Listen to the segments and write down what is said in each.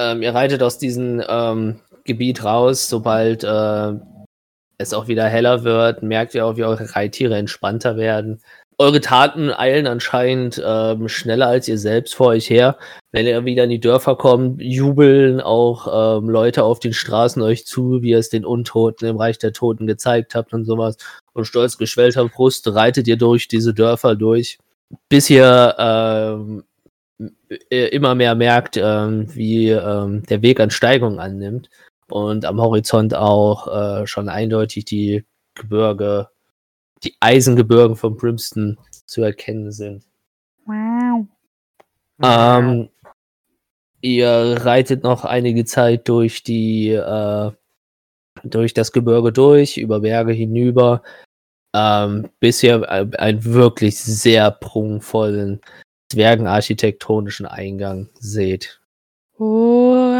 Ähm, ihr reitet aus diesem ähm, Gebiet raus, sobald äh, es auch wieder heller wird, merkt ihr auch, wie eure Reittiere entspannter werden. Eure Taten eilen anscheinend ähm, schneller als ihr selbst vor euch her. Wenn ihr wieder in die Dörfer kommt, jubeln auch ähm, Leute auf den Straßen euch zu, wie ihr es den Untoten im Reich der Toten gezeigt habt und sowas. Und stolz geschwellter Brust reitet ihr durch diese Dörfer durch, bis ihr ähm, immer mehr merkt, ähm, wie ähm, der Weg an Steigung annimmt und am Horizont auch äh, schon eindeutig die Gebirge, die Eisengebirgen von Brimston zu erkennen sind. Wow. Ähm, ihr reitet noch einige Zeit durch die äh, durch das Gebirge durch, über Berge hinüber, ähm, bis ihr einen wirklich sehr prunkvollen zwergenarchitektonischen Eingang seht. Wow.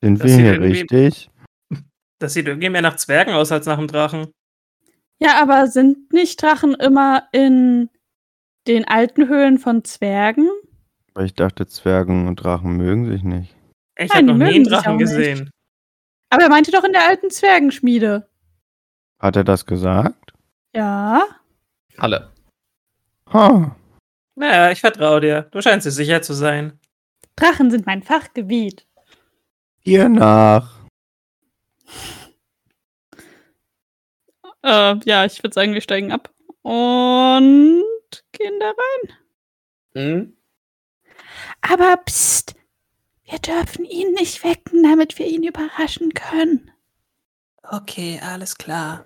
Sind Das wir hier richtig? Das sieht irgendwie mehr nach Zwergen aus als nach einem Drachen. Ja, aber sind nicht Drachen immer in den alten Höhlen von Zwergen? Weil ich dachte, Zwergen und Drachen mögen sich nicht. Ich habe noch nie einen Drachen nicht. gesehen. Aber er meinte doch in der alten Zwergenschmiede. Hat er das gesagt? Ja. Alle. Ha. Naja, ich vertraue dir. Du scheinst dir sicher zu sein. Drachen sind mein Fachgebiet. Hier nach. Äh, ja, ich würde sagen, wir steigen ab. Und gehen da rein. Hm? Aber pst, wir dürfen ihn nicht wecken, damit wir ihn überraschen können. Okay, alles klar.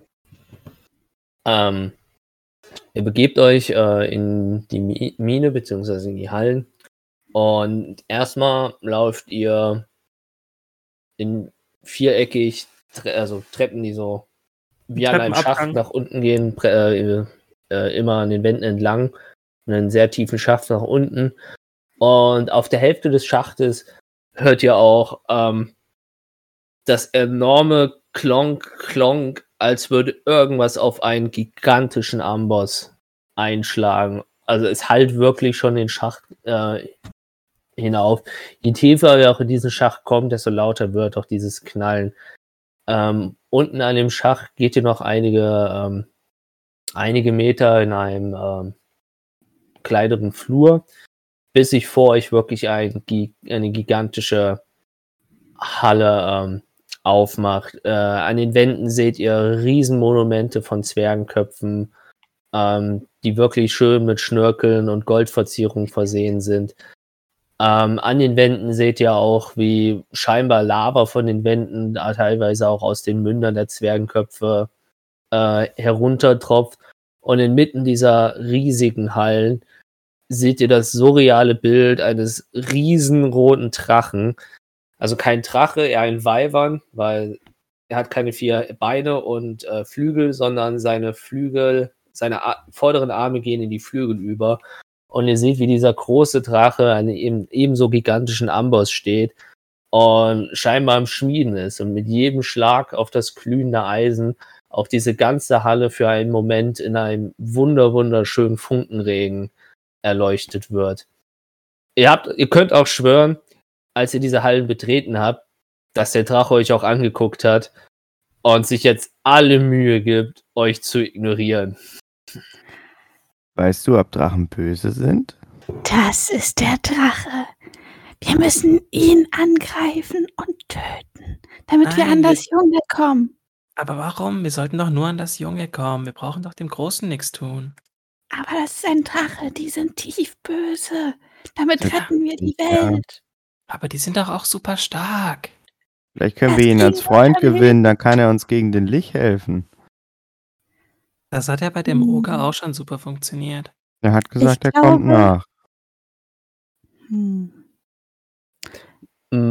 Ähm, ihr begebt euch äh, in die Mi Mine beziehungsweise in die Hallen und erstmal lauft ihr in viereckig, tre also Treppen, die so wie an einem Schacht nach unten gehen, äh, äh, immer an den Wänden entlang und einen sehr tiefen Schacht nach unten. Und auf der Hälfte des Schachtes hört ihr auch ähm, das enorme Klonk, Klonk, als würde irgendwas auf einen gigantischen Amboss einschlagen. Also es halt wirklich schon den Schacht äh, hinauf. Je tiefer ihr auch in diesen Schacht kommt, desto lauter wird auch dieses Knallen. Ähm, unten an dem Schacht geht ihr noch einige, ähm, einige Meter in einem ähm, kleineren Flur, bis sich vor euch wirklich ein, eine gigantische Halle ähm, aufmacht. Äh, an den Wänden seht ihr Riesenmonumente von Zwergenköpfen, ähm, die wirklich schön mit Schnörkeln und Goldverzierungen versehen sind. Ähm, an den Wänden seht ihr auch, wie scheinbar Lava von den Wänden, da teilweise auch aus den Mündern der Zwergenköpfe äh, heruntertropft. Und inmitten dieser riesigen Hallen seht ihr das surreale Bild eines riesenroten Drachen. Also kein Drache, eher ein Weibern, weil er hat keine vier Beine und äh, Flügel, sondern seine Flügel, seine Ar vorderen Arme gehen in die Flügel über. Und ihr seht, wie dieser große Drache an eben, ebenso gigantischen Amboss steht und scheinbar am Schmieden ist und mit jedem Schlag auf das glühende Eisen auch diese ganze Halle für einen Moment in einem wunder wunderschönen Funkenregen erleuchtet wird. Ihr habt, ihr könnt auch schwören, als ihr diese Hallen betreten habt, dass der Drache euch auch angeguckt hat und sich jetzt alle Mühe gibt, euch zu ignorieren. Weißt du, ob Drachen böse sind? Das ist der Drache. Wir müssen ihn angreifen und töten, damit wir Nein, an wir- das Junge kommen. Aber warum? Wir sollten doch nur an das Junge kommen. Wir brauchen doch dem Großen nichts tun. Aber das ist ein Drache, die sind tief böse. Damit retten wir die ja. Welt. Aber die sind doch auch super stark. Vielleicht können Das wir ihn als Freund gewinnen, dann kann er uns gegen den Lich helfen. Das hat ja bei dem Hm. Oger auch schon super funktioniert. Er hat gesagt, er glaube- kommt nach. Hm.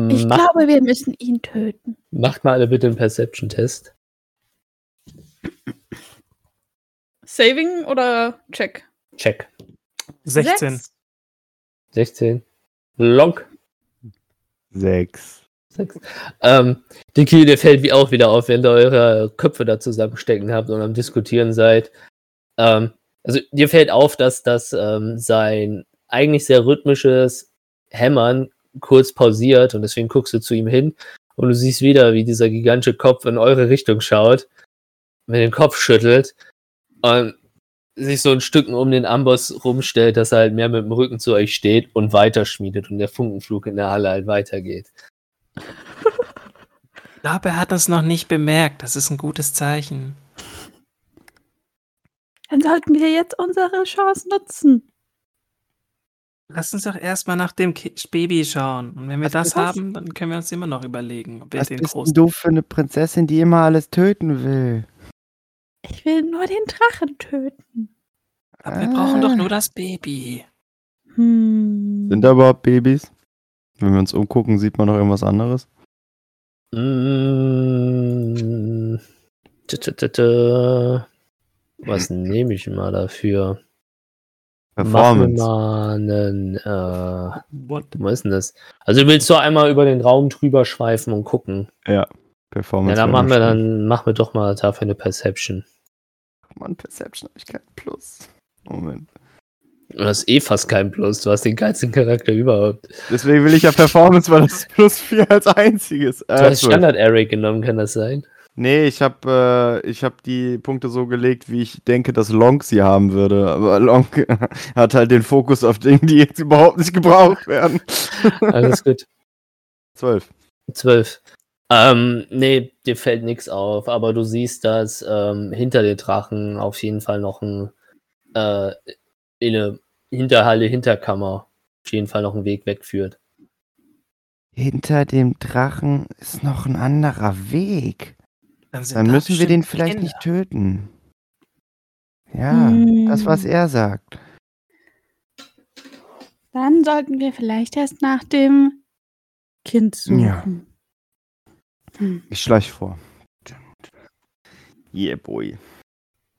Ich macht, glaube, wir müssen ihn töten. macht mal alle bitte einen Perception-Test. Saving oder Check? Check. 16. Sechs. 16. Lonk. Sechs. Sechs. Ähm, die Kiel, fällt wie auch wieder auf, wenn ihr eure Köpfe da zusammenstecken habt und am Diskutieren seid. Ähm, also dir fällt auf, dass das ähm, sein eigentlich sehr rhythmisches, Hämmern kurz pausiert und deswegen guckst du zu ihm hin und du siehst wieder, wie dieser gigantische Kopf in eure Richtung schaut, mit dem Kopf schüttelt und sich so ein Stück um den Amboss rumstellt, dass er halt mehr mit dem Rücken zu euch steht und weiterschmiedet und der Funkenflug in der Halle halt weitergeht. Ich glaube, er hat uns noch nicht bemerkt. Das ist ein gutes Zeichen. Dann sollten wir jetzt unsere Chance nutzen. Lass uns doch erstmal nach dem Baby schauen. Und wenn wir Was das das? haben, dann können wir uns immer noch überlegen, ob wir Was den bist denn großen. du für eine Prinzessin, die immer alles töten will? Ich will nur den Drachen töten. Aber wir brauchen doch nur das Baby. Hm. Sind da überhaupt Babys? Wenn wir uns umgucken, sieht man noch irgendwas anderes. Mm, tü. Was nehme ich mal dafür? Machen wir Performance. mal einen, äh, What? was ist denn das? Also du willst so einmal über den Raum drüber schweifen und gucken. Ja, Performance. dann wäre machen wir dann, machen wir doch mal dafür eine Perception. Mann, Perception habe ich kein Plus. Moment. Du hast eh fast keinen Plus, du hast den geilsten Charakter überhaupt. Deswegen will ich ja Performance, weil das plus 4 als einziges. Äh, Du hast zwölf. Standard Eric genommen, kann das sein? Nee, ich habe äh, ich hab die Punkte so gelegt, wie ich denke, dass Long sie haben würde. Aber Long hat halt den Fokus auf Dinge, die jetzt überhaupt nicht gebraucht werden. Alles gut. 12. Zwölf. Ähm, nee, dir fällt nichts auf, aber du siehst, dass ähm, hinter den Drachen auf jeden Fall noch ein äh, in eine Hinterhalle, Hinterkammer auf jeden Fall noch ein Weg wegführt. Hinter dem Drachen ist noch ein anderer Weg. Dann da müssen wir den vielleicht Kinder. nicht töten. Ja, das, was Hm. er sagt. Dann sollten wir vielleicht erst nach dem Kind suchen. Ja. Hm. Ich schleich vor. Yeah, boy.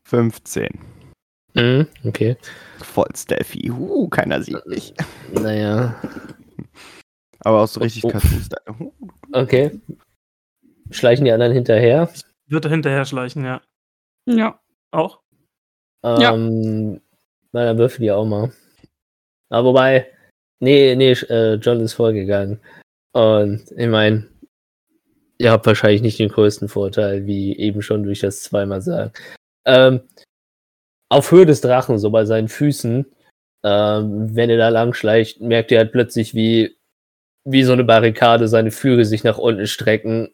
15. Mhm, okay. Voll Steffi. Uh, keiner sieht mich. Naja, Aber auch so richtig Oh. Uh. okay. Schleichen die anderen hinterher. Wird er hinterher schleichen, ja. Ja. Auch? Ja. Ähm, na, dann würfeln die auch mal. Aber wobei, nee, nee, äh, John ist vorgegangen. Und ich meine, ihr habt wahrscheinlich nicht den größten Vorteil, wie eben schon durch das zweimal sagen. Ähm, auf Höhe des Drachen, so bei seinen Füßen, ähm, wenn er da lang schleicht, merkt ihr halt plötzlich, wie, wie so eine Barrikade seine Flügel sich nach unten strecken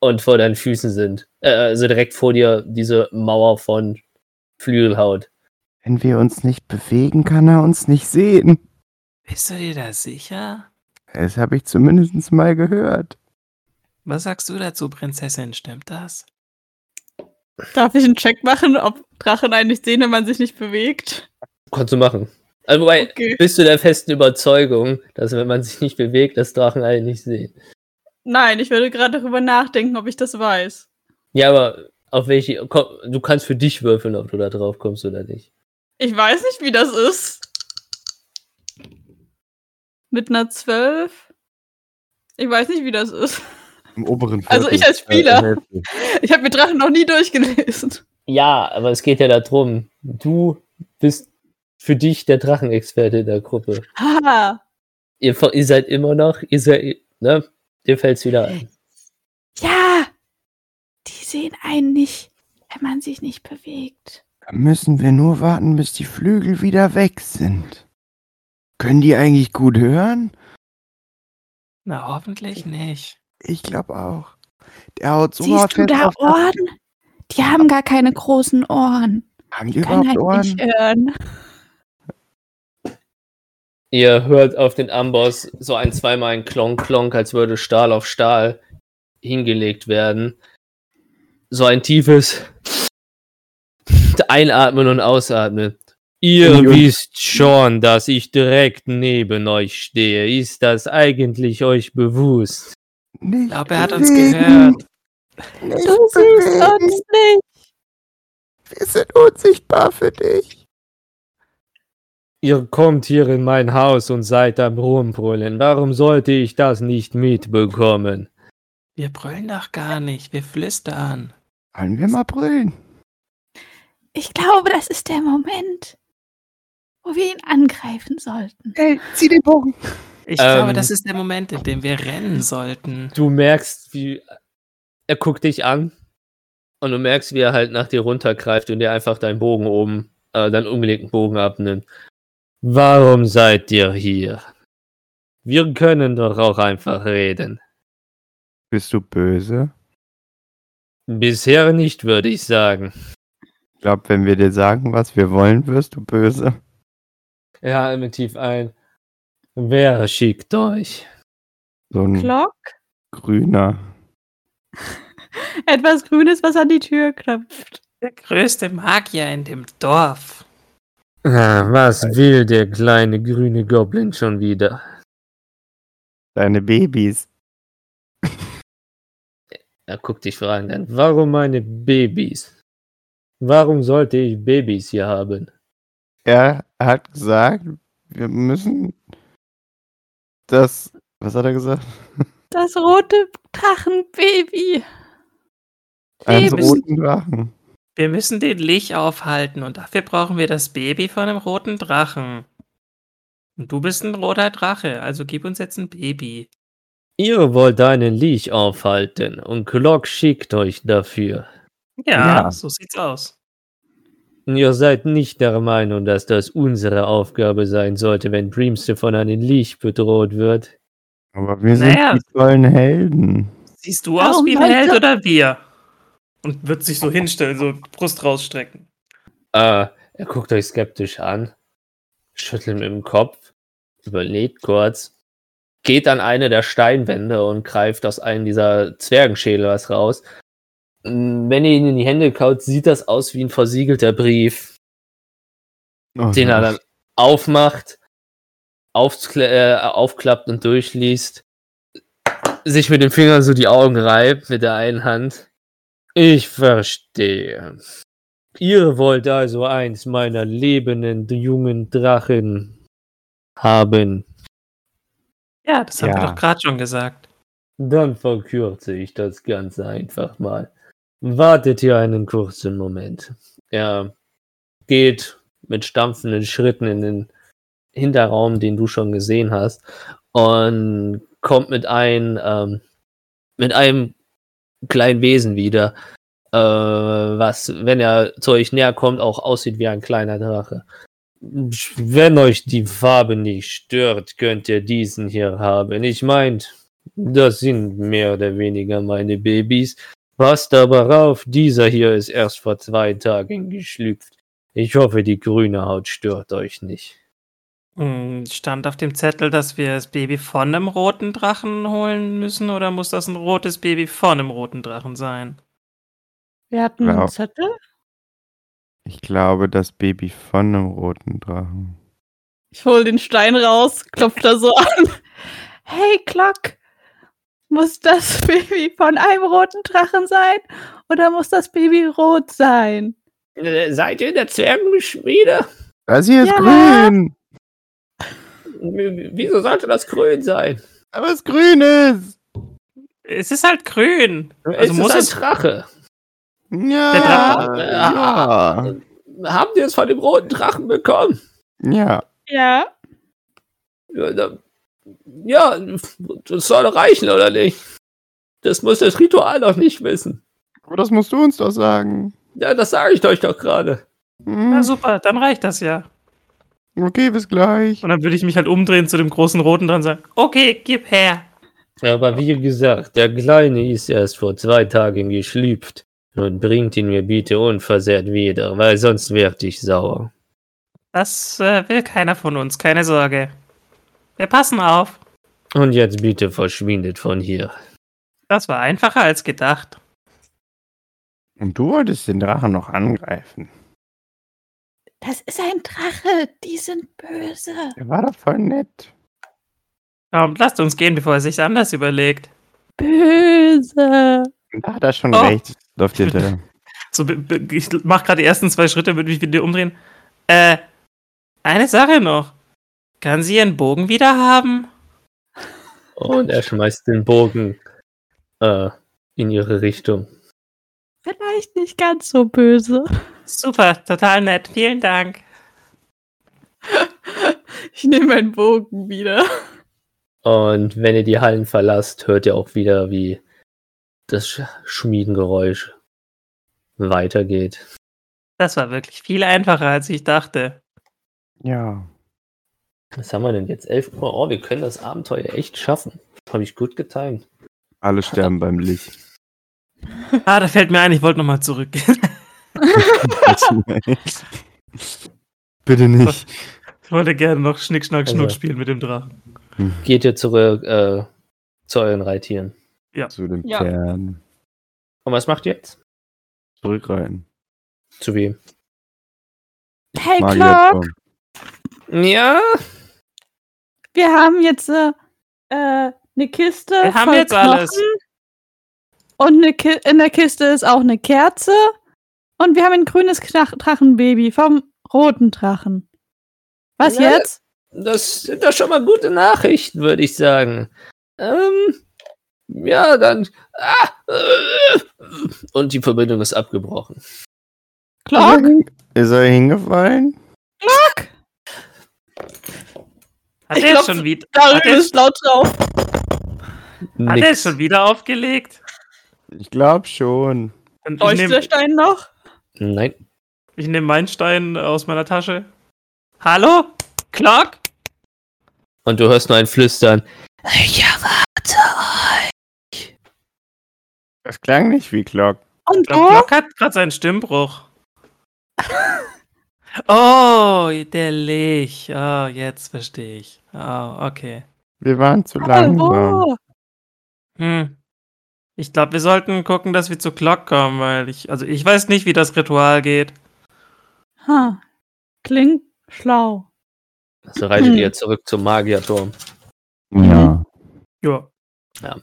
und vor deinen Füßen sind. Äh, also direkt vor dir diese Mauer von Flügelhaut. Wenn wir uns nicht bewegen, kann er uns nicht sehen. Bist du dir da sicher? Das habe ich zumindest mal gehört. Was sagst du dazu, Prinzessin? Stimmt das? Darf ich einen Check machen, ob Drachen eigentlich sehen, wenn man sich nicht bewegt? Kannst du machen. Also, wobei, Okay. bist du der festen Überzeugung, dass wenn man sich nicht bewegt, das Drachen nicht sehen? Nein, ich würde gerade darüber nachdenken, ob ich das weiß. Ja, aber auf welche. Komm, du kannst für dich würfeln, ob du da drauf kommst oder nicht. Ich weiß nicht, wie das ist. Mit einer 12? Ich weiß nicht, wie das ist. Im oberen Also Viertel. ich als Spieler. Äh. Ich habe mir Drachen noch nie durchgelesen. Ja, aber es geht ja darum, du bist für dich der Drachenexperte in der Gruppe. Haha. Ihr, ihr seid immer noch, ihr seid, ne? Dir fällt's wieder ein. Ja, die sehen einen nicht, wenn man sich nicht bewegt. Da müssen wir nur warten, bis die Flügel wieder weg sind. Können die eigentlich gut hören? Na, hoffentlich nicht. Ich glaube auch. Der haut so Siehst du da Ohren? Die haben gar keine großen Ohren. Haben die Kann überhaupt halt nicht Ohren? hören. Ihr hört auf den Amboss so ein, zweimal ein Klonk, Klonk, als würde Stahl auf Stahl hingelegt werden. So ein tiefes Einatmen und Ausatmen. Ihr Und- wisst schon, dass ich direkt neben euch stehe. Ist das eigentlich euch bewusst? Nicht Ich glaube, er hat uns gehört. Nicht Du siehst uns nicht. Wir sind unsichtbar für dich. Ihr kommt hier in mein Haus und seid am Rumbrüllen. Warum sollte ich das nicht mitbekommen? Wir brüllen doch gar nicht. Wir flüstern. Wollen wir mal brüllen? Ich glaube, das ist der Moment, wo wir ihn angreifen sollten. Ey, zieh den Bogen. Ich glaube, Ähm. das ist der Moment, in dem wir rennen sollten. Du merkst, wie er guckt dich an und du merkst, wie er halt nach dir runtergreift und dir einfach deinen Bogen oben, äh, deinen umgelegten Bogen abnimmt. Warum seid ihr hier? Wir können doch auch einfach reden. Bist du böse? Bisher nicht, würde ich sagen. Ich glaube, wenn wir dir sagen, was wir wollen, wirst du böse. Er atmet tief ein. Wer schickt euch? So ein Glock? grüner. Etwas Grünes, was an die Tür klopft. Der größte Magier in dem Dorf. Was will der kleine grüne Goblin schon wieder? Deine Babys. Er guckt dich fragend an. Warum meine Babys? Warum sollte ich Babys hier haben? Er hat gesagt, wir müssen das. Was hat er gesagt? Das rote Drachenbaby. Einen roten Drachen. Wir müssen den Lich aufhalten und dafür brauchen wir das Baby von einem roten Drachen. Und du bist ein roter Drache, also gib uns jetzt ein Baby. Ihr wollt einen Leech aufhalten und Glock schickt euch dafür. Ja, Ja. so sieht's aus. Ihr seid nicht der Meinung, dass das unsere Aufgabe sein sollte, wenn Dreamster von einem Leech bedroht wird. Aber wir sind Naja. die tollen Helden. Siehst du aus wie ein Held oder wir? Und wird sich so hinstellen, so Brust rausstrecken. Äh, er guckt euch skeptisch an, schüttelt mit dem Kopf, überlegt kurz, geht an eine der Steinwände und greift aus einem dieser Zwergenschädel was raus. Wenn ihr ihn in die Hände kaut, sieht das aus wie ein versiegelter Brief, Oh, den er dann aufmacht, äh, aufklappt und durchliest, sich mit den Fingern so die Augen reibt mit der einen Hand. Ich verstehe. Ihr wollt also eins meiner lebenden jungen Drachen haben. Ja, das haben wir Ja. doch gerade schon gesagt. Dann verkürze ich das Ganze einfach mal. Wartet hier einen kurzen Moment. Er geht mit stampfenden Schritten in den Hinterraum, den du schon gesehen hast, und kommt mit ein, ähm, mit einem kleinen Wesen wieder, äh, was, wenn er zu euch näher kommt, auch aussieht wie ein kleiner Drache. Wenn euch die Farbe nicht stört, könnt ihr diesen hier haben. Ich meint, das sind mehr oder weniger meine Babys. Passt aber auf, dieser hier ist erst vor zwei Tagen geschlüpft. Ich hoffe, die grüne Haut stört euch nicht. Hm, Stand auf dem Zettel, dass wir das Baby von einem roten Drachen holen müssen oder muss das ein rotes Baby von einem roten Drachen sein? Wir hatten einen Zettel. Ich glaube, das Baby von einem roten Drachen. Ich hol den Stein raus, klopft da so an. Hey, Glock, muss das Baby von einem roten Drachen sein oder muss das Baby rot sein? Äh, Seid ihr in der Zwergenschmiede? Das hier ist Ja. grün. W- Wieso sollte das grün sein? Aber es grün ist. Es ist halt grün. Also es muss ist ein es. Drache. Ja. Der Drache. Ja. Habt ihr es von dem roten Drachen bekommen? Ja. Ja. Ja, ja, das soll reichen, oder nicht? Das muss das Ritual doch nicht wissen. Aber das musst du uns doch sagen. Ja, das sage ich euch doch gerade. Hm. Na super, dann reicht das ja. Okay, bis gleich. Und dann würde ich mich halt umdrehen zu dem großen roten dran und sagen, okay, gib her. Aber wie gesagt, der Kleine ist erst vor zwei Tagen geschlüpft. Und bringt ihn mir bitte unversehrt wieder, weil sonst werd ich sauer. Das äh, will keiner von uns, keine Sorge. Wir passen auf. Und jetzt bitte verschwindet von hier. Das war einfacher als gedacht. Und du wolltest den Drachen noch angreifen. Das ist ein Drache, die sind böse. Der war doch voll nett. Komm, lasst uns gehen, bevor er sich anders überlegt. Böse. Da hat er schon Oh. recht. Läuft dir der. So, ich mach gerade die ersten zwei Schritte, würde mich wieder umdrehen. Äh, eine Sache noch. Kann sie ihren Bogen wieder haben? Und er schmeißt den Bogen äh, in ihre Richtung. Vielleicht nicht ganz so böse. Super, total nett. Vielen Dank. Ich nehme meinen Bogen wieder. Und wenn ihr die Hallen verlasst, hört ihr auch wieder, wie das Sch- Schmiedengeräusch weitergeht. Das war wirklich viel einfacher, als ich dachte. Ja. Was haben wir denn jetzt? 11 Uhr. Oh, wir können das Abenteuer echt schaffen. Habe ich gut getimt. Alle sterben beim Licht. Ah, da fällt mir ein, ich wollte nochmal zurückgehen. Bitte nicht. Ich wollte gerne noch Schnick, Schnack, Also- Schnuck spielen mit dem Drachen. Geht ihr zurück äh, zu euren Reittieren. Zu den Ja. Pferden. Und was macht ihr jetzt? Zurückreiten. Zu wem? Hey, Clark. Ja, wir haben jetzt äh, äh, eine Kiste. Wir haben voll jetzt alles. Und in der Kiste ist auch eine Kerze. Und wir haben ein grünes Knach Drachenbaby vom roten Drachen. Was Ja, jetzt? das sind doch schon mal gute Nachrichten, würde ich sagen. Ähm, ja, dann. Ah, äh, und die Verbindung ist abgebrochen. Clark? Ist er hingefallen? Hat Ich er glaub, schon wieder, Da hat er, ist laut drauf. hat er Nix. schon wieder aufgelegt? Ich glaube schon. Leuchtet der nehme Stein noch? Nein. ich nehm meinen Stein aus meiner Tasche. Hallo? Clark? Und du hörst nur ein Flüstern. Ich erwarte Das klang nicht wie Glock. Und wo? Clark hat gerade seinen Stimmbruch. oh, der Lich. Oh, jetzt verstehe ich. Oh, okay. Wir waren zu langsam. wo? Hm. Ich glaube, wir sollten gucken, dass wir zu Clock kommen, weil ich, also ich weiß nicht, wie das Ritual geht. Ha. Klingt schlau. Also reitet Hm. ihr zurück zum Magierturm. Ja. Ja.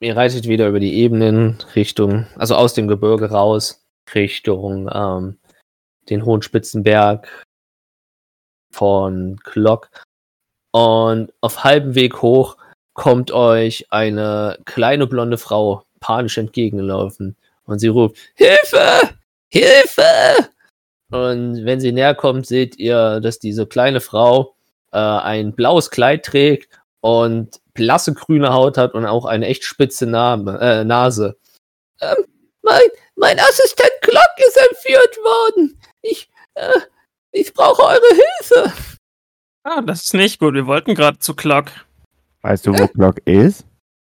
Ihr reitet wieder über die Ebenen Richtung, also aus dem Gebirge raus, Richtung ähm, den hohen Spitzenberg von Glock. Und auf halbem Weg hoch kommt euch eine kleine blonde Frau panisch entgegengelaufen. Und sie ruft, Hilfe! Hilfe! Und wenn sie näher kommt, seht ihr, dass diese kleine Frau äh, ein blaues Kleid trägt und blasse grüne Haut hat und auch eine echt spitze Name, äh, Nase. Ähm, mein, mein Assistent Glock ist entführt worden. Ich, äh, ich brauche eure Hilfe. Ah, das ist nicht gut. Wir wollten gerade zu Clock. Weißt du, wo Glock ist?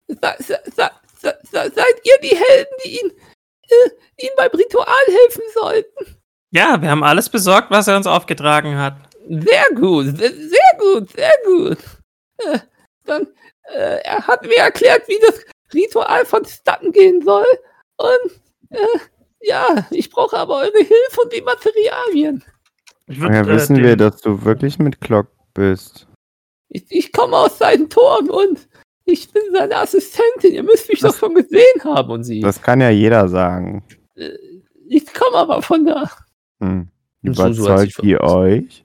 Sa, sa, sa, sa, sa, seid ihr die Helden, die ihn, äh, ihm beim Ritual helfen sollten? Ja, wir haben alles besorgt, was er uns aufgetragen hat. Sehr gut, sehr, sehr gut, sehr gut. Äh, dann, äh, er hat mir erklärt, wie das Ritual vonstatten gehen soll. Und, äh, ja, ich brauche aber eure Hilfe und die Materialien. Ich Woher äh, wissen den- wir, dass du wirklich mit Glock bist? Ich, ich komme aus seinem Turm und ich bin seine Assistentin. Ihr müsst mich Das- doch schon gesehen haben und sie. Das kann ja jeder sagen. Äh, ich komme aber von da. Hm. Überzeugt ihr euch?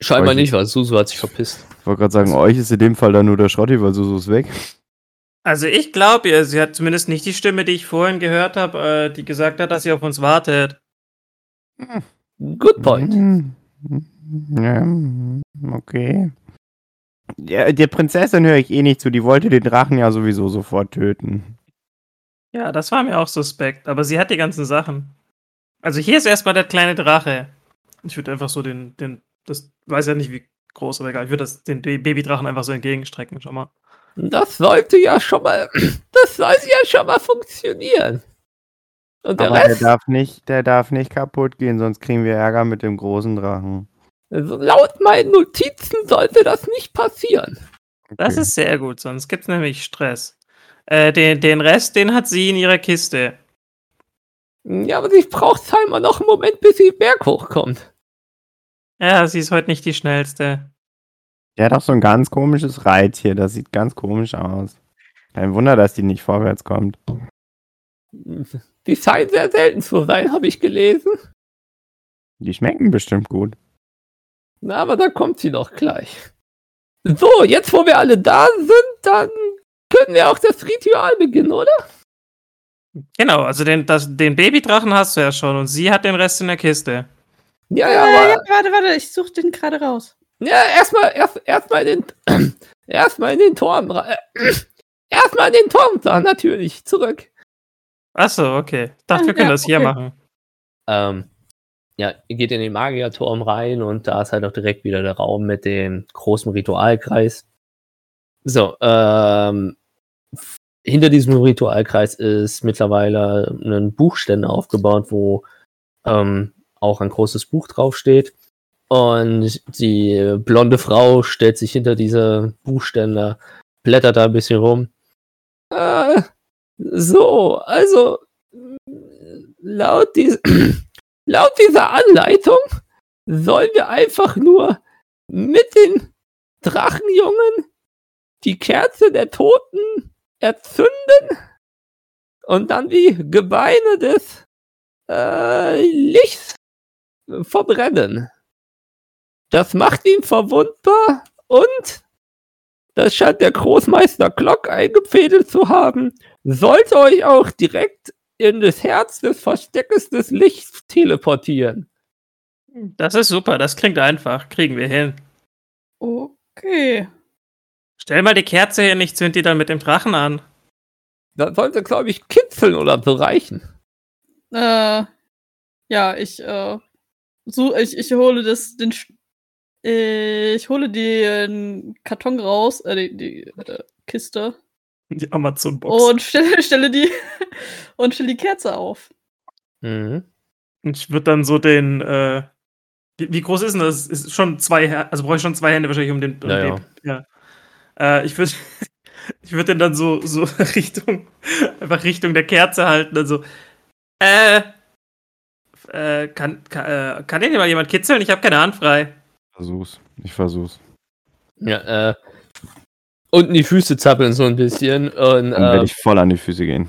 Scheinbar Weiß nicht, weil Susu hat sich verpisst. Ich wollte gerade sagen, euch ist in dem Fall dann nur der Schrotti, weil Susu ist weg. Also ich glaube ihr, sie hat zumindest nicht die Stimme, die ich vorhin gehört habe, äh, die gesagt hat, dass sie auf uns wartet. Good point. Hm. Ja, okay. Ja, der Prinzessin höre ich eh nicht zu. Die wollte den Drachen ja sowieso sofort töten. Ja, das war mir auch suspekt, aber sie hat die ganzen Sachen. Also hier ist erstmal der kleine Drache. Ich würde einfach so den, den, das weiß ja nicht wie groß, aber egal, ich würde das den Babydrachen einfach so entgegenstrecken, schon mal. Das sollte ja schon mal, das sollte ja schon mal funktionieren. Und der Aber der Rest, darf nicht, der darf nicht kaputt gehen, sonst kriegen wir Ärger mit dem großen Drachen. also laut meinen Notizen sollte das nicht passieren. Das Okay. ist sehr gut, sonst gibt's nämlich Stress. Äh, den, den Rest, den hat sie in ihrer Kiste. Ja, aber sie braucht scheinbar noch einen Moment, bis sie Berg hochkommt. Ja, sie ist heute nicht die schnellste. Der hat auch so ein ganz komisches Reittier. Das sieht ganz komisch aus. Kein Wunder, dass die nicht vorwärts kommt. Die scheinen sehr selten zu sein, habe ich gelesen. Die schmecken bestimmt gut. Na, aber da kommt sie doch gleich. So, jetzt wo wir alle da sind, dann können wir auch das Ritual beginnen, oder? Genau, also den, das, den Babydrachen hast du ja schon und sie hat den Rest in der Kiste. Ja, Ja, aber ja, warte, warte, ich suche den gerade raus. Ja, erstmal erst, erstmal in den erstmal in den Turm. Äh, erstmal in den Turm da, natürlich. Zurück. Achso, okay. Ich dachte, wir können Ja, das hier okay. machen. Ähm, ja, ihr geht in den Magierturm rein und da ist halt auch direkt wieder der Raum mit dem großen Ritualkreis. So, ähm, hinter diesem Ritualkreis ist mittlerweile ein Buchständer aufgebaut, wo ähm, auch ein großes Buch draufsteht. Und die blonde Frau stellt sich hinter diese Buchständer, blättert da ein bisschen rum. Äh, so, also laut, dies laut dieser Anleitung sollen wir einfach nur mit den Drachenjungen die Kerze der Toten erzünden und dann die Gebeine des äh, Lichts verbrennen. Das macht ihn verwundbar und das scheint der Großmeister Glock eingefädelt zu haben. Sollte euch auch direkt in das Herz des Versteckes des Lichts teleportieren. Das ist super, das klingt einfach. Kriegen wir hin. Okay. Stell mal die Kerze hin, ich zünd die dann mit dem Drachen an. Das sollte, glaube ich, kitzeln oder so reichen. Äh, ja, ich, äh, so, ich, ich hole das, den, äh, ich hole den Karton raus, äh, die, die äh, Kiste Die Amazon-Box. und stelle, stelle die und stelle die Kerze auf. Mhm. Und ich würde dann so den, äh, wie, wie groß ist denn das? Ist schon zwei, also brauche ich schon zwei Hände wahrscheinlich um den, um Ja, den ja. Äh, ich würde, ich würde den dann so, so Richtung, einfach Richtung der Kerze halten, also, äh, äh, kann, kann, äh, kann den mal jemand kitzeln? Ich habe keine Hand frei. Versuch's. Ich versuch's. Ja, äh, unten die Füße zappeln so ein bisschen und, Dann werde äh, ich voll an die Füße gehen.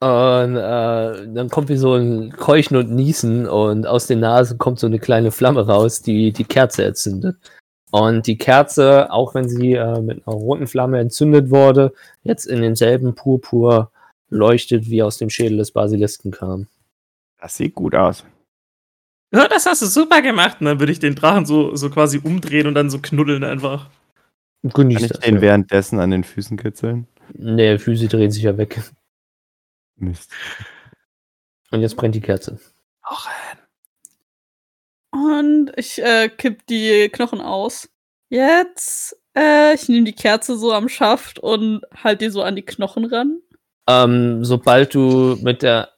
und äh, dann kommt wie so ein Keuchen und Niesen und aus den Nasen kommt so eine kleine Flamme raus, die die Kerze entzündet. Und die Kerze, auch wenn sie äh, mit einer roten Flamme entzündet wurde, jetzt in denselben Purpur leuchtet, wie aus dem Schädel des Basilisken kam. Das sieht gut aus. Ja, das hast du super gemacht. Und dann würde ich den Drachen so, so quasi umdrehen und dann so knuddeln einfach. Kann Genießt ich das. den Ja. währenddessen an den Füßen kitzeln? Nee, Füße drehen sich ja weg. Mist. Und jetzt brennt die Kerze. Auch Und ich äh, kipp die Knochen aus. Jetzt, äh, ich nehme die Kerze so am Schaft und halt die so an die Knochen ran. Ähm, sobald du mit der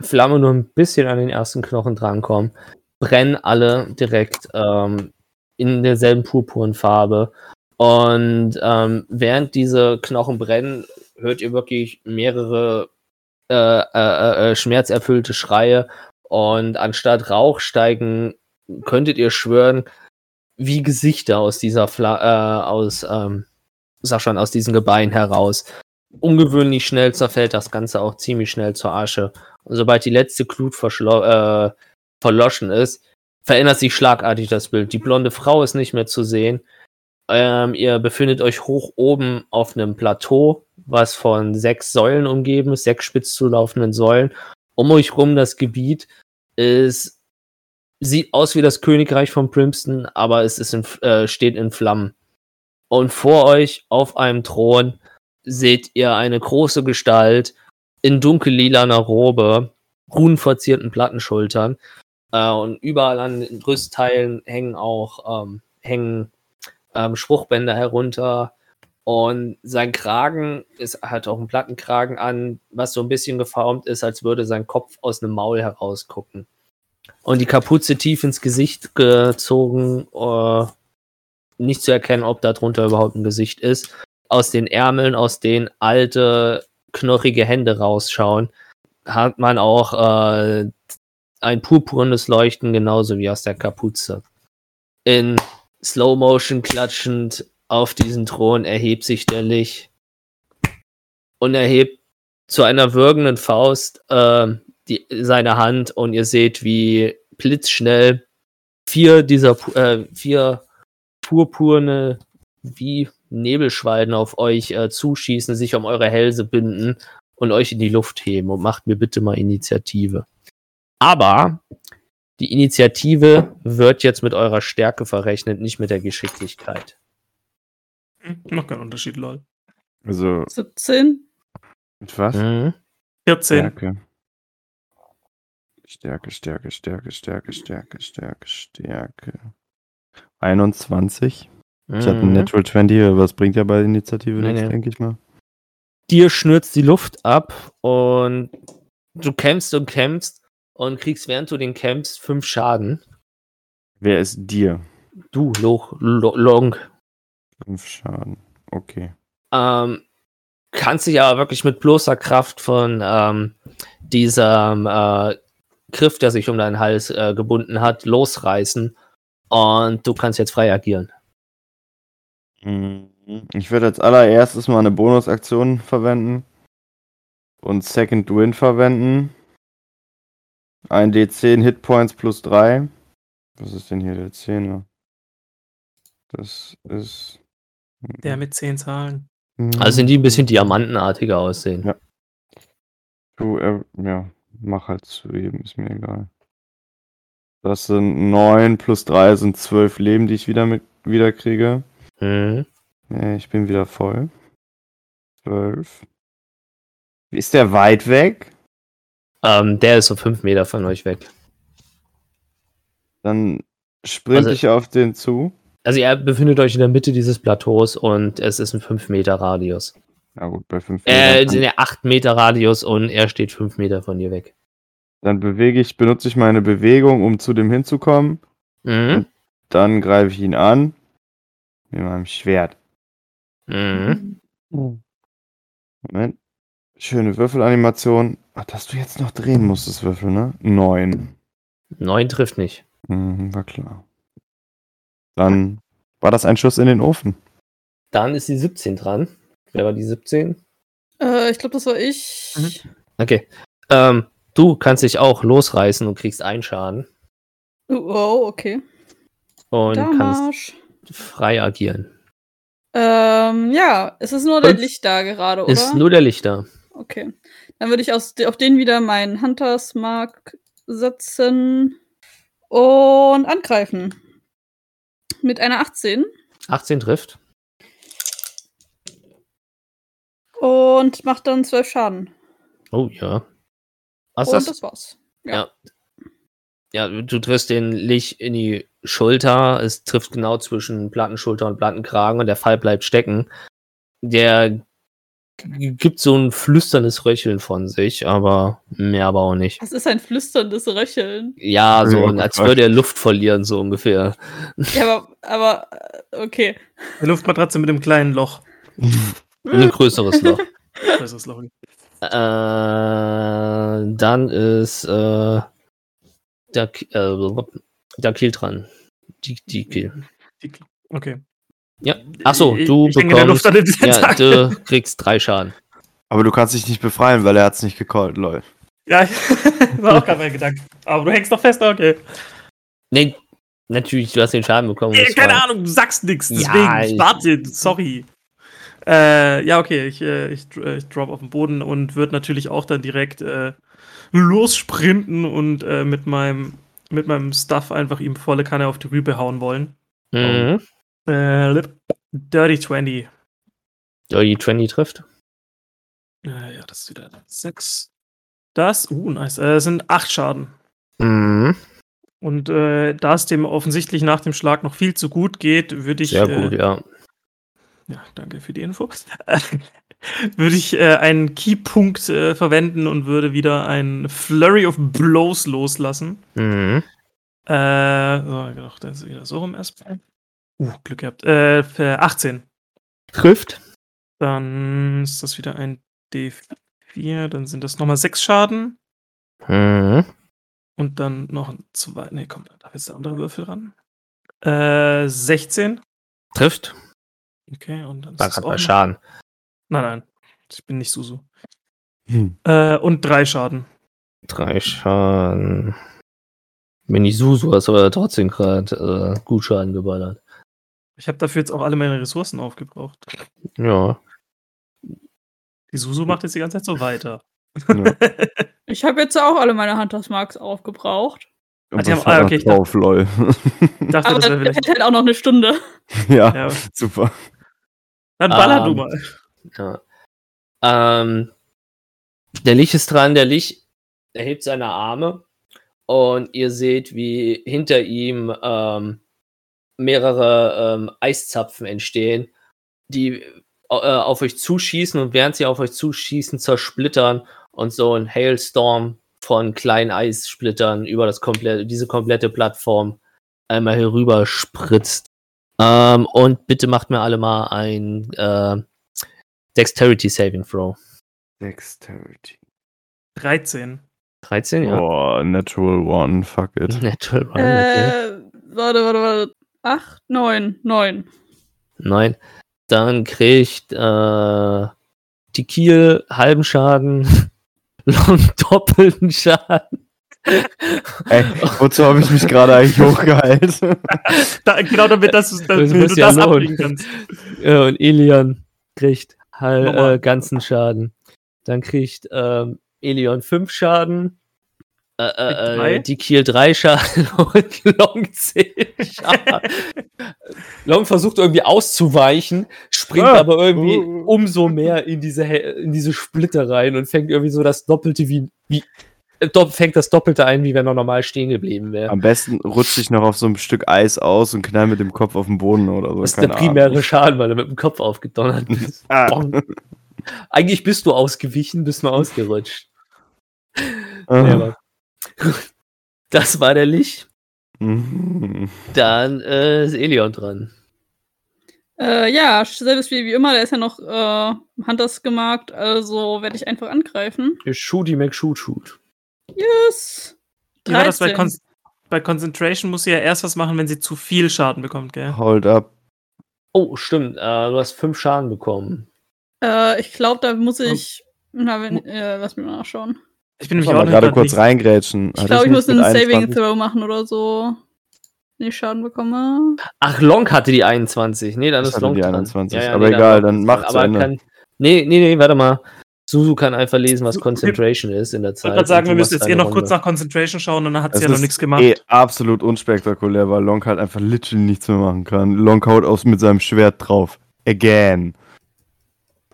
Flamme nur ein bisschen an den ersten Knochen drankommst, brennen alle direkt ähm, in derselben purpuren Farbe. Und ähm, während diese Knochen brennen, hört ihr wirklich mehrere äh, äh, äh, schmerzerfüllte Schreie. Und anstatt Rauch steigen, könntet ihr schwören, wie Gesichter aus dieser Fla äh, aus, ähm, sag schon, aus diesen Gebeinen heraus ungewöhnlich schnell zerfällt das Ganze auch ziemlich schnell zur Asche. Und sobald die letzte Glut äh, verloschen ist, verändert sich schlagartig das Bild. Die blonde Frau ist nicht mehr zu sehen. Ähm, ihr befindet euch hoch oben auf einem Plateau, was von sechs Säulen umgeben ist, sechs spitz zulaufenden Säulen. Um euch rum das Gebiet ist, sieht aus wie das Königreich von Primston, aber es ist in, äh, steht in Flammen. Und vor euch auf einem Thron seht ihr eine große Gestalt in dunkellilaner Robe, runenverzierten Plattenschultern. Äh, und überall an den Brüstteilen hängen auch ähm, hängen ähm, Spruchbänder herunter. Und sein Kragen ist, hat auch einen Plattenkragen an, was so ein bisschen geformt ist, als würde sein Kopf aus einem Maul herausgucken. Und die Kapuze tief ins Gesicht gezogen, äh, nicht zu erkennen, ob da drunter überhaupt ein Gesicht ist aus den Ärmeln, aus denen alte, knorrige Hände rausschauen, hat man auch äh, ein purpurnes Leuchten, genauso wie aus der Kapuze. In Slow Motion klatschend auf diesen Thron erhebt sich der Licht und erhebt zu einer würgenden Faust äh, die, seine Hand und ihr seht, wie blitzschnell vier dieser äh, vier purpurne wie Nebelschwalben auf euch äh, zuschießen, sich um eure Hälse binden und euch in die Luft heben und macht mir bitte mal Initiative. Aber Die Initiative wird jetzt mit eurer Stärke verrechnet, nicht mit der Geschicklichkeit. Hm, Noch kein Unterschied, lol. Also, 17. mit was? Mhm. 14. Stärke. Stärke, Stärke, Stärke, Stärke, Stärke, Stärke, Stärke. 21. Ich hatte einen Mhm. Natural 20, aber das bringt ja bei Initiative Nee, nichts, nee. denke ich mal. Dir schnürzt die Luft ab und du kämpfst und kämpfst und kriegst, während du den kämpfst, fünf Schaden. Wer ist dir? Du, Loch, Lo- Long. Fünf Schaden. Okay. Ähm, kannst dich aber wirklich mit bloßer Kraft von ähm, diesem äh, Griff, der sich um deinen Hals äh, gebunden hat, losreißen. Und du kannst jetzt frei agieren. Mhm. Ich werde als allererstes mal eine Bonusaktion verwenden. Und Second Wind verwenden. Ein D10 Hitpoints plus 3. Was ist denn hier der 10er? Das ist. Der mit 10 Zahlen. Also sind die ein bisschen diamantenartiger aussehen. Ja. Du, äh, ja, mach halt zu eben, ist mir egal. Das sind 9 plus 3 sind 12 Leben, die ich wieder mit wieder kriege. Mhm. Ja, ich bin wieder voll. 12. Ist der weit weg? Ähm, der ist so fünf Meter von euch weg. Dann sprinte Also- ich auf den zu. Also ihr befindet euch in der Mitte dieses Plateaus und es ist ein 5 Meter Radius. Na gut, bei 5 Äh, Metern. sind ja 8 Meter Radius und er steht 5 Meter von dir weg. Dann bewege ich, benutze ich meine Bewegung, um zu dem hinzukommen. Mhm. Dann greife ich ihn an. Mit meinem Schwert. Mhm. Moment. Schöne Würfelanimation. Ach, dass du jetzt noch drehen musstest, Würfel, ne? 9. 9 trifft nicht. Mhm, war klar. Dann war das ein Schuss in den Ofen. Dann ist die 17 dran. Wer war die 17? Äh, ich glaube, das war ich. Okay. Ähm, du kannst dich auch losreißen und kriegst einen Schaden Oh, okay. und kannst Damage. frei agieren. Ähm, ja, es ist nur der Fünf. Licht da gerade, oder? Ist nur der Lichter. Okay. Dann würde ich aus, auf den wieder meinen Hunters Mark setzen und angreifen. Mit einer 18. 18 trifft. Und macht dann 12 Schaden. Oh ja. Was und das das? war's. Ja. Ja, du triffst den Lich in die Schulter. Es trifft genau zwischen Plattenschulter und Plattenkragen und der Fall bleibt stecken. Der gibt so ein flüsterndes Röcheln von sich, aber mehr aber auch nicht. Das ist ein flüsterndes Röcheln. Ja, so, Ja, als würde er Luft verlieren, so ungefähr. Ja, aber, aber äh, okay. Eine Luftmatratze mit einem kleinen Loch. Ein größeres Loch. Das Loch. Äh, dann ist äh, der, äh, der Kill dran. Die, die. Die- Okay. Ja. Achso, du ich bekommst. Luft an den Ja, du kriegst drei Schaden. Aber du kannst dich nicht befreien, weil er hat's nicht gecallt, lol. Ja, war auch gerade mein Gedanke. Aber du hängst doch fest, okay. Nee, natürlich, du hast den Schaden bekommen. Äh, das keine war- Ahnung, du sagst nichts, Ja, deswegen. ich- ich warte, sorry. Äh, ja, okay, ich, äh, ich, dr- ich drop auf den Boden und würde natürlich auch dann direkt äh, lossprinten und äh, mit meinem mit meinem Stuff einfach ihm volle Kanne auf die Rübe hauen wollen. Mhm. Äh, Lip- Dirty 20. Dirty 20 trifft. Äh, ja, das ist wieder 6. Das, uh, nice. Äh, sind 8 Schaden. Mhm. Und äh, da es dem offensichtlich nach dem Schlag noch viel zu gut geht, würde ich. Sehr äh, gut, ja. Ja, danke für die Info. würde ich äh, einen Keypunkt äh, verwenden und würde wieder ein Flurry of Blows loslassen. Mhm. Äh, so, genau, das ist wieder so rum erstmal. Uh, Glück gehabt. Äh, für 18. Trifft. Dann ist das wieder ein D4. Dann sind das nochmal 6 Schaden. Mhm. Und dann noch ein 2. Nee, komm, da ist der andere Würfel ran. Äh, 16. Trifft. Okay, und dann auch bei noch- Schaden. Nein, nein. Ich bin nicht Susu. Hm. Äh, und drei Schaden. Drei Schaden. Wenn ich Susu hast aber trotzdem gerade äh, gut Schaden geballert. Ich habe dafür jetzt auch alle meine Ressourcen aufgebraucht. Ja. Die Susu macht jetzt die ganze Zeit so weiter. Ja. Ich habe jetzt auch alle meine Hunters Marks aufgebraucht. Und die haben- ah, okay, ich dachte- drauf, lol. Ich dachte, Aber das wäre vielleicht. hält halt auch noch eine Stunde. ja, Ja. super. Dann baller du Ähm, mal. Ja. Ähm, der Lich ist dran, der Lich erhebt seine Arme und ihr seht, wie hinter ihm ähm, mehrere ähm, Eiszapfen entstehen, die äh, auf euch zuschießen und während sie auf euch zuschießen, zersplittern und so ein Hailstorm von kleinen Eissplittern über das komplette, diese komplette Plattform einmal herüber spritzt. Ähm, und bitte macht mir alle mal ein äh, Dexterity Saving Throw. Dexterity. 13. 13, ja. Boah, Natural One, fuck it. Natural One, okay. Äh, warte, warte, warte. Acht, neun, neun. Nein. Dann kriegt äh, die Kiel halben Schaden, Long doppelten Schaden. Ey, wozu habe ich mich gerade eigentlich hochgeheilt? Da, genau damit, dass du, Das du ja das abkriegen kannst. Und Elion kriegt hal Nochmal. äh, ganzen Schaden. Dann kriegt ähm, Elion 5 Schaden. Äh, äh, äh, die Kiel 3 Schaden und Long 10 Schaden. Long versucht irgendwie auszuweichen, springt Ah, aber irgendwie uh. umso mehr in diese, in diese Splitter rein und fängt irgendwie so das Doppelte wie, wie äh, fängt das Doppelte ein, wie wenn er normal stehen geblieben wäre. Am besten rutsche ich noch auf so einem Stück Eis aus und knall mit dem Kopf auf den Boden oder so. Das ist der primäre Ahnung. Schaden, weil er mit dem Kopf aufgedonnert ist. Ah. Eigentlich bist du ausgewichen, bist nur ausgerutscht. Ah. Ja, aber- Das war der Lich. Mhm. Dann äh, ist Elion dran. Äh, ja, selbes wie, wie immer, der ist ja noch äh, Hunters gemarkt, also werde ich einfach angreifen. Shooty McShoot Shoot. Yes! Wie war das bei, 13. Con bei Concentration muss sie ja erst was machen, wenn sie zu viel Schaden bekommt, gell? Hold up. Oh, stimmt. Äh, du hast fünf Schaden bekommen. Äh, ich glaube, da muss ich. Na, wenn, äh, lass mich mal nachschauen. Ich bin Ich nämlich muss auch gerade kurz nicht- reingrätschen. Ich glaube, ich muss nicht einen Saving 21? Throw machen oder so. Wenn ich Schaden bekomme. Ach, Long hatte die 21. Nee, dann Ich ist Long die dran. 21, aber egal, dann mach zu Aber Ende. kann, nee, nee, nee, warte mal. Susu kann einfach lesen, was Concentration ist in der Ich Zeit. wollte gerade sagen, wir müssen jetzt eh deine noch kurz Runde. nach Concentration schauen und dann hat sie ja noch nichts gemacht. Eh absolut unspektakulär, weil Long halt einfach literally nichts mehr machen kann. Long haut aus mit seinem Schwert drauf. Again.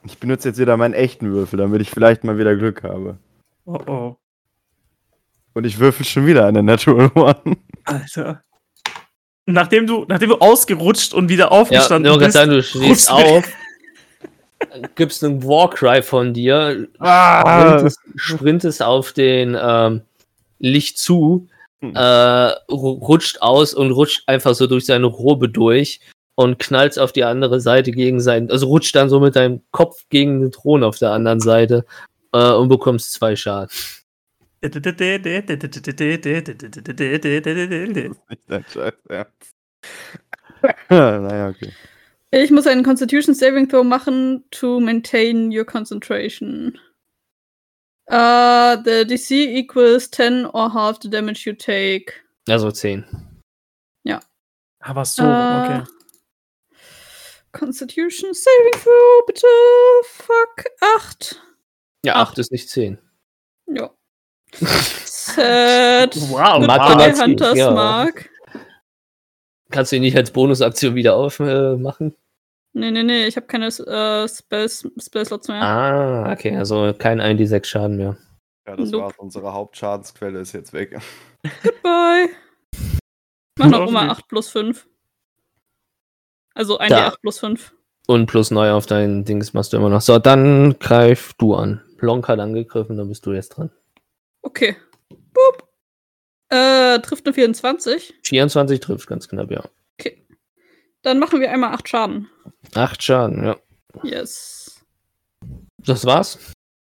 Ich benutze jetzt wieder meinen echten Würfel, damit ich vielleicht mal wieder Glück habe. Oh oh. Und ich würfel schon wieder eine Natural One. Alter. Nachdem du, nachdem du ausgerutscht und wieder Ja, aufgestanden nur bist. sagen, du stehst auf, gibst einen Warcry von dir, Ah. sprintest, sprintest auf den ähm, Licht zu, Hm. äh, ru- rutscht aus und rutscht einfach so durch seine Robe durch und knallst auf die andere Seite gegen sein, also rutscht dann so mit deinem Kopf gegen den Thron auf der anderen Seite äh, und bekommst zwei Schaden. Nicht dein Scheiß Ernst. naja, okay. Ich muss einen Constitution Saving Throw machen to maintain your concentration. Uh, the DC equals 10 or half the damage you take. Also 10. Aber so, Äh, okay. Constitution Saving Throw, bitte. Fuck. 8. Ja, Acht. 8 ist nicht 10. Ja. Sad. Wow, Mathematik, Hunters ja. Mark. Kannst du ihn nicht als Bonusaktion wieder aufmachen? Äh? Nee, nee, nee, ich habe keine äh, Spells, Spellslots mehr. ah, okay, also kein 1d6 Schaden mehr. Ja, das Nope. war's. Unsere Hauptschadensquelle ist jetzt weg. Goodbye. Mach noch immer 8 plus 5. Also 1 Da. 8 plus 5. Und plus neu auf dein Dings machst du immer noch. So, dann greif du an. Lonk hat angegriffen, dann bist du jetzt dran. Okay. Boop. Äh, trifft eine 24. 24 trifft ganz knapp, ja. Okay. Dann machen wir einmal 8 Schaden. 8 Schaden, ja. Yes. Das war's.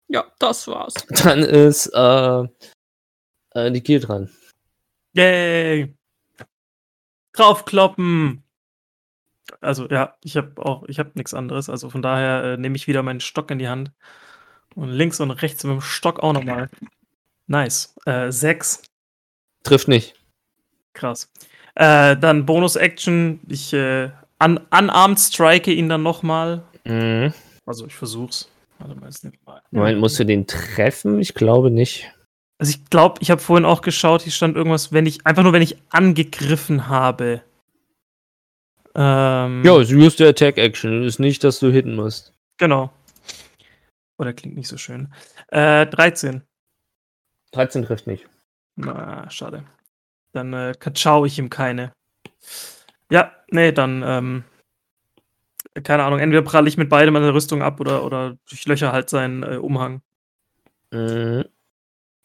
Ja, das war's. Dann ist äh, äh, die Kiel dran. Yay! Draufkloppen! Also ja, ich habe auch, ich habe nichts anderes. Also von daher äh, nehme ich wieder meinen Stock in die Hand. Und links und rechts mit dem Stock auch nochmal. Nice. Äh, sechs. Trifft nicht. Krass. Äh, dann Bonus-Action. Ich äh, un unarmed strike ihn dann nochmal. Mhm. Also ich versuch's. Warte mal, jetzt mal. Moment, musst du den treffen? Ich glaube nicht. Also ich glaube, ich habe vorhin auch geschaut, hier stand irgendwas, wenn ich, einfach nur wenn ich angegriffen habe. Ähm, Ja, es ist just der Attack Action. Es ist nicht, dass du hitten musst. Genau. Oder klingt nicht so schön. Äh, 13. 13 trifft nicht. Na, schade. Dann äh, katschau ich ihm keine. Ja, nee, dann, ähm, keine Ahnung, entweder pralle ich mit beidem an der Rüstung ab oder, oder ich löcher halt seinen äh, Umhang. Mhm.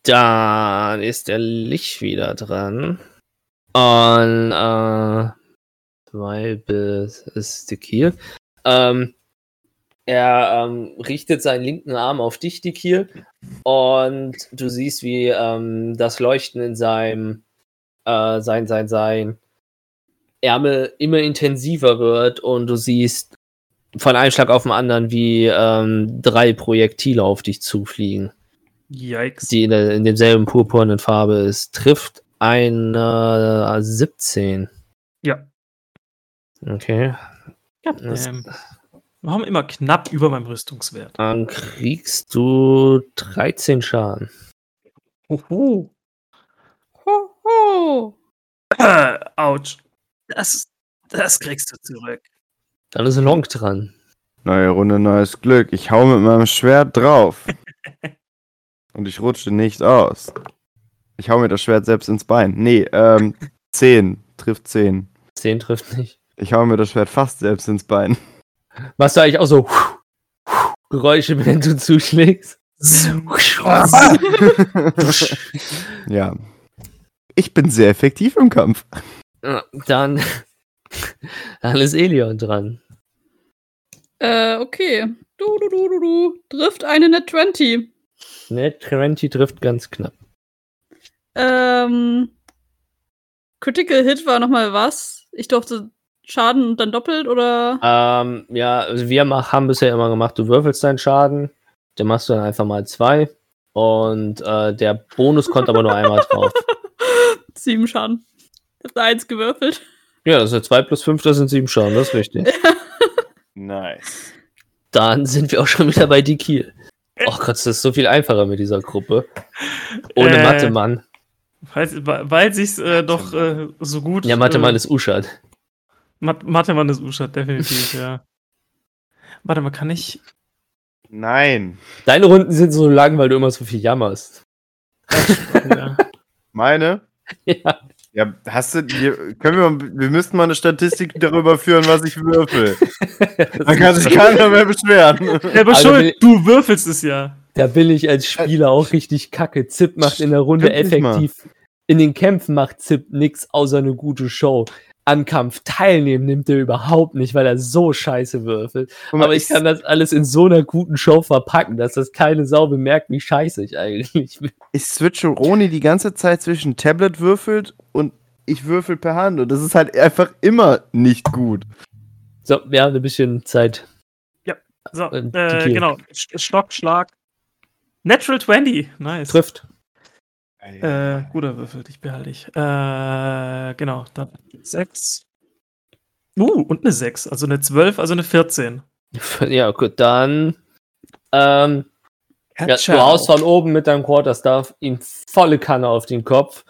Dann ist der Licht wieder dran. Und äh, zwei bis ist die Kiel. Ähm, er ähm, richtet seinen linken Arm auf dich, die Kiel, und du siehst, wie ähm, das Leuchten in seinem äh, sein, sein, sein Ärmel immer intensiver wird und du siehst von einem Schlag auf den anderen, wie ähm, drei Projektile auf dich zufliegen Yikes. die in, der, in demselben purpurnen Farbe ist, trifft eine 17. Ja. Okay. Das- Ähm, wir haben immer knapp über meinem Rüstungswert. Dann kriegst du 13 Schaden. Huhu. Hoho. Äh, Autsch. Das, das kriegst du zurück. Dann ist Long dran. Neue Runde, neues Glück. Ich hau mit meinem Schwert drauf. Und ich rutsche nicht aus. Ich hau mir das Schwert selbst ins Bein. Nee, ähm, 10. Trifft 10. 10 trifft nicht. Ich hau mir das Schwert fast selbst ins Bein. Machst du eigentlich auch so Geräusche, wenn du zuschlägst? ja. Ich bin sehr effektiv im Kampf. Dann, dann ist Elion dran. Äh, okay. Du, du, du, du, du. Trifft eine Net 20. Ne, Trenti trifft ganz knapp. Ähm. Critical Hit war nochmal was? Ich durfte Schaden und dann doppelt oder? Ähm, ja, also wir mach, haben bisher immer gemacht, du würfelst deinen Schaden, den machst du dann einfach mal zwei und äh, der Bonus kommt aber nur einmal drauf. Sieben Schaden. Ich hab da eins gewürfelt. Ja, das ist 2 plus 5, das sind 7 Schaden, das ist richtig. Nice. Dann sind wir auch schon wieder bei Dikil. Oh Gott, das ist so viel einfacher mit dieser Gruppe. Ohne Äh, Mathe, Mann. Weil, weil sich's äh, doch äh, so gut. Ja, Mathe, Mann äh, ist Uschat. Mat Mathe-Mann ist Uschat, definitiv, ja. Warte mal, kann ich. Nein. Deine Runden sind so lang, weil du immer so viel jammerst. Ja. Meine? Ja. Ja, hast du, wir, können wir, mal, wir müssten mal eine Statistik darüber führen, was ich würfel. Dann kann sich keiner mehr beschweren. Selber Also, schuld, du würfelst es ja. Da bin ich als Spieler auch richtig kacke. Zip macht in der Runde effektiv. In den Kämpfen macht Zip nix außer eine gute Show. An Kampf teilnehmen nimmt er überhaupt nicht, weil er so scheiße würfelt. Mal, Aber ich kann das alles in so einer guten Show verpacken, dass das keine Sau bemerkt, wie scheiße ich eigentlich bin. ich switche Roni die ganze Zeit zwischen Tablet würfelt und ich würfel per Hand. Und das ist halt einfach immer nicht gut. So, wir haben ein bisschen Zeit. So, Äh, äh, genau. Stock, Schlag. Natural 20. Nice. Trifft. Äh, guter Würfel, dich behalte ich. Äh, genau, dann 6. Uh, und eine 6, also eine 12, also eine 14. Ja, gut, dann. Ähm, ja, du haust von oben mit deinem Quarterstaff ihm volle Kanne auf den Kopf.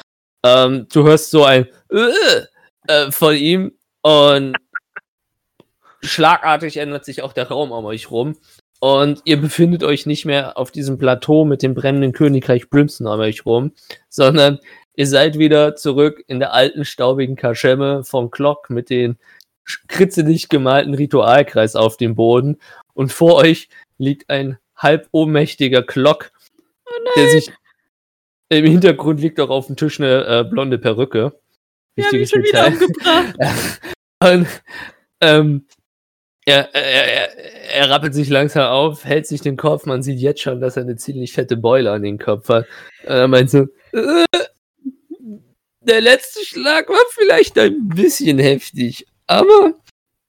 Ähm, du hörst so ein äh, äh, von ihm und schlagartig ändert sich auch der Raum um euch rum. Und ihr befindet euch nicht mehr auf diesem Plateau mit dem brennenden Königreich Brimson um euch rum, sondern ihr seid wieder zurück in der alten staubigen Kaschemme von Glock mit den kritzelig gemalten Ritualkreis auf dem Boden. Und vor euch liegt ein halb ohnmächtiger Glock, der sich im Hintergrund liegt auch auf dem Tisch eine äh, blonde Perücke. Wichtiges schon wieder Detail. umgebracht. Und, ähm, er, er, er, rappelt sich langsam auf, hält sich den Kopf, man sieht jetzt schon, dass er eine ziemlich fette Beule an den Kopf hat. Und er meint so, äh, der letzte Schlag war vielleicht ein bisschen heftig, aber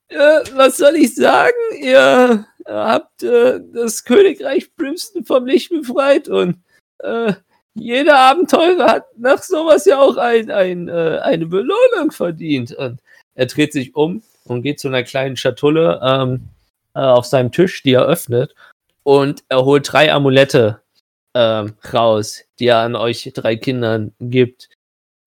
äh, was soll ich sagen? Ihr habt äh, das Königreich Brimston vom Licht befreit und äh, jeder Abenteurer hat nach sowas ja auch ein, ein, äh, eine Belohnung verdient. Und er dreht sich um und geht zu einer kleinen Schatulle ähm, äh, auf seinem Tisch, die er öffnet. Und er holt drei Amulette ähm, raus, die er an euch drei Kindern gibt.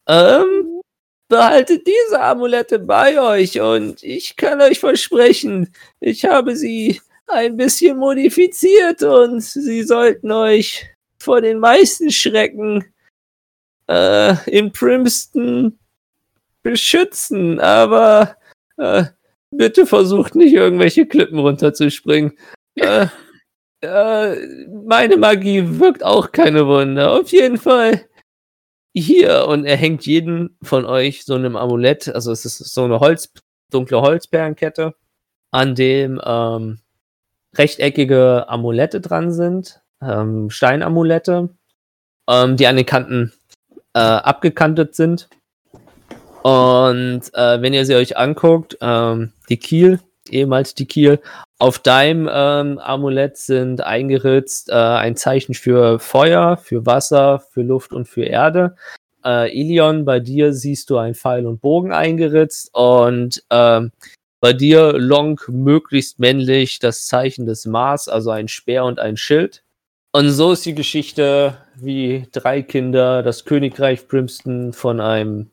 Ähm, behaltet diese Amulette bei euch und ich kann euch versprechen, ich habe sie ein bisschen modifiziert und sie sollten euch vor den meisten Schrecken äh, in Primston beschützen, aber äh, bitte versucht nicht irgendwelche Klippen runterzuspringen. Äh, äh, meine Magie wirkt auch keine Wunder. Auf jeden Fall hier und er hängt jeden von euch so einem Amulett, also es ist so eine Holz, dunkle Holzperlenkette, an dem ähm, rechteckige Amulette dran sind, ähm, Steinamulette, ähm, die an den Kanten äh, abgekantet sind. Und äh, wenn ihr sie euch anguckt, ähm, die Kiel, ehemals die Kiel, auf deinem ähm, Amulett sind eingeritzt äh, ein Zeichen für Feuer, für Wasser, für Luft und für Erde. Äh, Ilion, bei dir siehst du ein Pfeil und Bogen eingeritzt und ähm, bei dir Long möglichst männlich das Zeichen des Mars, also ein Speer und ein Schild. Und so ist die Geschichte, wie drei Kinder das Königreich Primston von einem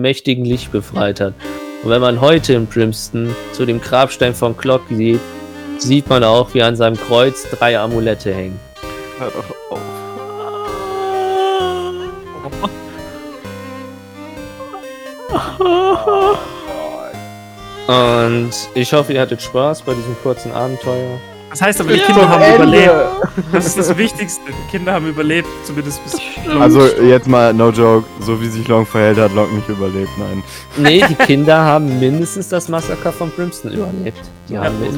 mächtigen Licht befreit hat. Und wenn man heute in Primston zu dem Grabstein von Clock sieht, sieht man auch, wie an seinem Kreuz drei Amulette hängen. Hör doch auf. Und ich hoffe, ihr hattet Spaß bei diesem kurzen Abenteuer. Das heißt aber, die Ja. Kinder haben Ende. überlebt. Das ist das Wichtigste. Die Kinder haben überlebt, zumindest bis. Also jetzt mal, no joke, so wie sich Long verhält, hat Long nicht überlebt, nein. Nee, die Kinder haben mindestens das Massaker von Brimston überlebt. Die Ja, haben Muss